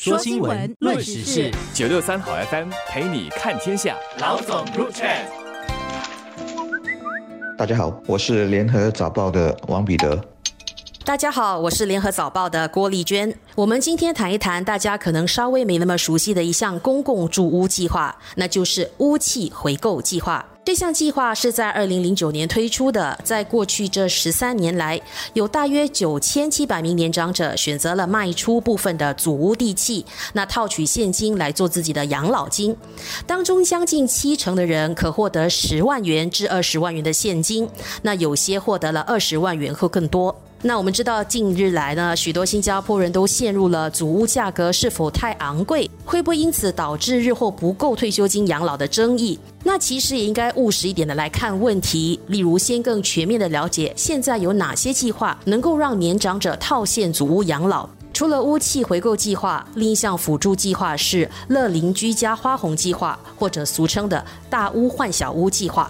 说新闻，论时事，九六三好 FM 陪你看天下。老总入场。大家好，我是联合早报的王彼得。大家好，我是联合早报的郭丽娟。我们今天谈一谈大家可能稍微没那么熟悉的一项公共住屋计划，那就是屋契回购计划。这项计划是在二零零九年推出的，在过去这十三年来，有大约九千七百名年长者选择了卖出部分的祖屋地契，那套取现金来做自己的养老金。当中将近七成的人可获得十万元至二十万元的现金，那有些获得了二十万元或更多。那我们知道，近日来呢，许多新加坡人都陷入了祖屋价格是否太昂贵，会不会因此导致日后不够退休金养老的争议？那其实也应该务实一点的来看问题，例如先更全面的了解现在有哪些计划能够让年长者套现祖屋养老。除了屋契回购计划，另一项辅助计划是乐邻居家花红计划，或者俗称的大屋换小屋计划。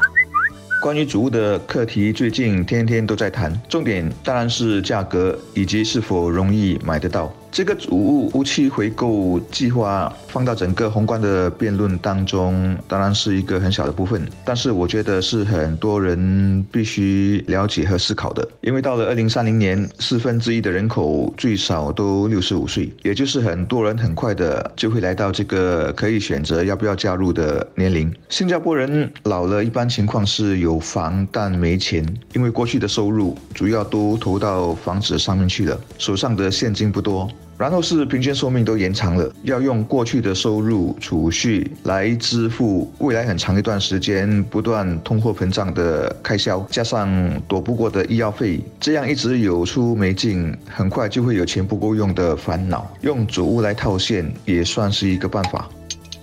关于主物的课题，最近天天都在谈，重点当然是价格以及是否容易买得到。这个主屋屋契回购计划放到整个宏观的辩论当中，当然是一个很小的部分，但是我觉得是很多人必须了解和思考的。因为到了二零三零年，四分之一的人口最少都六十五岁，也就是很多人很快的就会来到这个可以选择要不要加入的年龄。新加坡人老了，一般情况是有房但没钱，因为过去的收入主要都投到房子上面去了，手上的现金不多。然后是平均寿命都延长了，要用过去的收入储蓄来支付未来很长一段时间不断通货膨胀的开销，加上躲不过的医药费，这样一直有出没进，很快就会有钱不够用的烦恼。用主屋来套现也算是一个办法。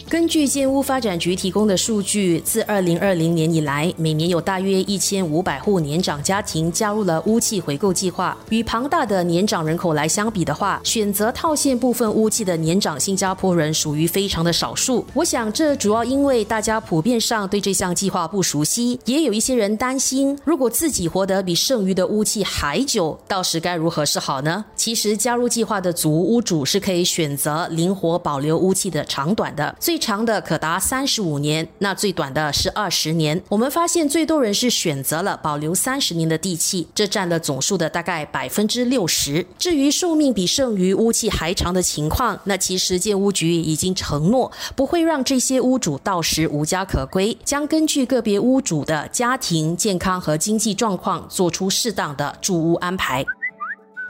根据建屋发展局提供的数据，自二零二零年以来，每年有大约一千五百户年长家庭加入了屋契回购计划。与庞大的年长人口来相比的话，选择套现部分屋契的年长新加坡人属于非常的少数。我想，这主要因为大家普遍上对这项计划不熟悉，也有一些人担心，如果自己活得比剩余的屋契还久，到时该如何是好呢？其实，加入计划的祖屋主是可以选择灵活保留屋契的长短的。最最长的可达三十五年，那最短的是二十年。我们发现最多人是选择了保留三十年的地契，这占了总数的大概百分之六十。至于寿命比剩余屋契还长的情况，那其实建屋局已经承诺不会让这些屋主到时无家可归，将根据个别屋主的家庭健康和经济状况，做出适当的住屋安排。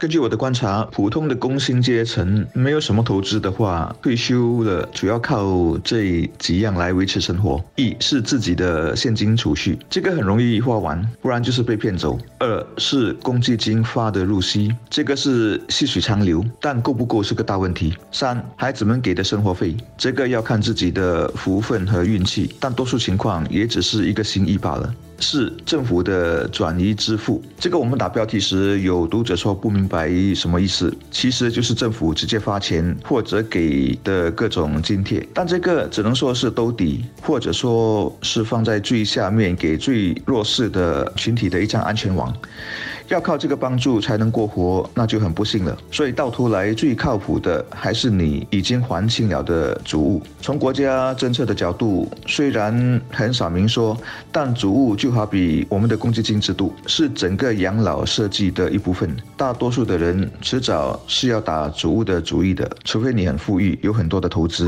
根据我的观察，普通的工薪阶层没有什么投资的话，退休了主要靠这几样来维持生活：一是自己的现金储蓄，这个很容易花完，不然就是被骗走；二是公积金发的入息，这个是细水长流，但够不够是个大问题；三孩子们给的生活费，这个要看自己的福分和运气，但多数情况也只是一个心意罢了。是政府的转移支付，这个我们打标题时有读者说不明白什么意思，其实就是政府直接发钱或者给的各种津贴，但这个只能说是兜底，或者说是放在最下面给最弱势的群体的一张安全网。要靠这个帮助才能过活，那就很不幸了。所以到头来最靠谱的还是你已经还清了的主物。从国家政策的角度，虽然很少明说，但主物就好比我们的公积金制度，是整个养老设计的一部分。大多数的人迟早是要打主物的主意的，除非你很富裕，有很多的投资。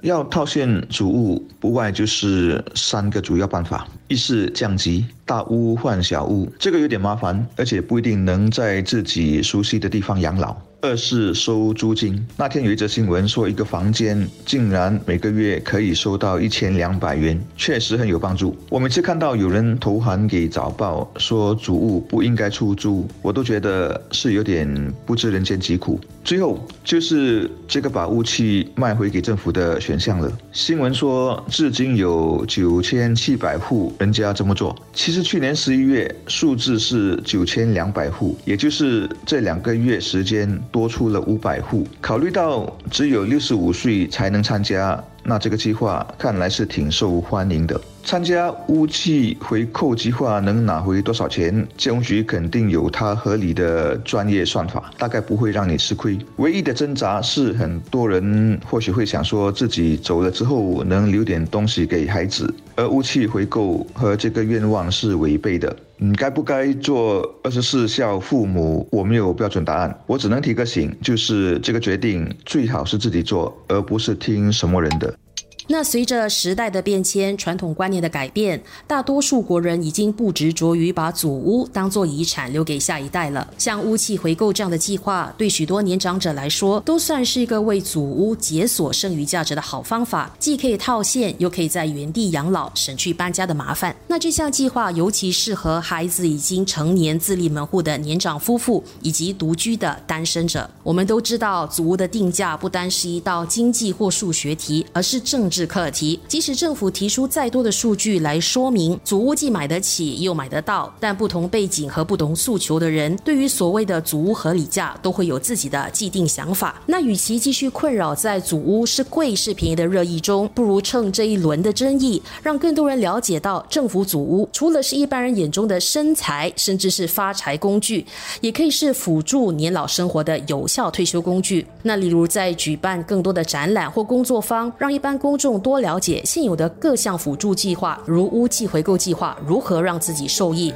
要套现主物，不外就是三个主要办法：一是降级，大屋换小屋，这个有点麻烦，而且不一定能在自己熟悉的地方养老。二是收租金。那天有一则新闻说，一个房间竟然每个月可以收到一千两百元，确实很有帮助。我每次看到有人投函给早报说主物不应该出租，我都觉得是有点不知人间疾苦。最后就是这个把物契卖回给政府的选项了。新闻说，至今有九千七百户人家这么做。其实去年十一月数字是九千两百户，也就是这两个月时间。多出了五百户，考虑到只有六十五岁才能参加，那这个计划看来是挺受欢迎的。参加屋契回扣计划能拿回多少钱？金融局肯定有它合理的专业算法，大概不会让你吃亏。唯一的挣扎是，很多人或许会想说自己走了之后能留点东西给孩子，而屋契回购和这个愿望是违背的。你该不该做二十四孝父母？我没有标准答案，我只能提个醒，就是这个决定最好是自己做，而不是听什么人的。那随着时代的变迁，传统观念的改变，大多数国人已经不执着于把祖屋当做遗产留给下一代了。像屋契回购这样的计划，对许多年长者来说，都算是一个为祖屋解锁剩余价值的好方法，既可以套现，又可以在原地养老，省去搬家的麻烦。那这项计划尤其适合孩子已经成年、自立门户的年长夫妇以及独居的单身者。我们都知道，祖屋的定价不单是一道经济或数学题，而是政治。是课题，即使政府提出再多的数据来说明，祖屋既买得起又买得到，但不同背景和不同诉求的人，对于所谓的祖屋合理价都会有自己的既定想法。那与其继续困扰在祖屋是贵是便宜的热议中，不如趁这一轮的争议，让更多人了解到，政府祖屋除了是一般人眼中的生财，甚至是发财工具，也可以是辅助年老生活的有效退休工具。那例如在举办更多的展览或工作坊，让一般公众。众多了解现有的各项辅助计划，如屋契回购计划，如何让自己受益。